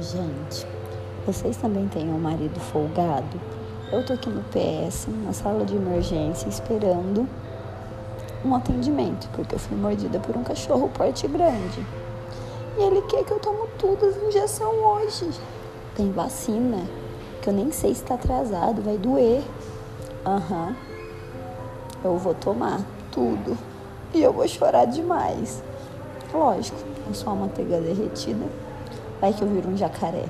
Gente, vocês também têm um marido folgado? Eu tô aqui no PS, na sala de emergência, esperando um atendimento, porque eu fui mordida por um cachorro porte grande. E ele quer que eu tomo tudo as injeções hoje. Tem vacina, que eu nem sei se tá atrasado, vai doer. Aham. Uhum. Eu vou tomar tudo. E eu vou chorar demais. Lógico, eu sou uma manteiga derretida. Vai que eu viro um jacaré.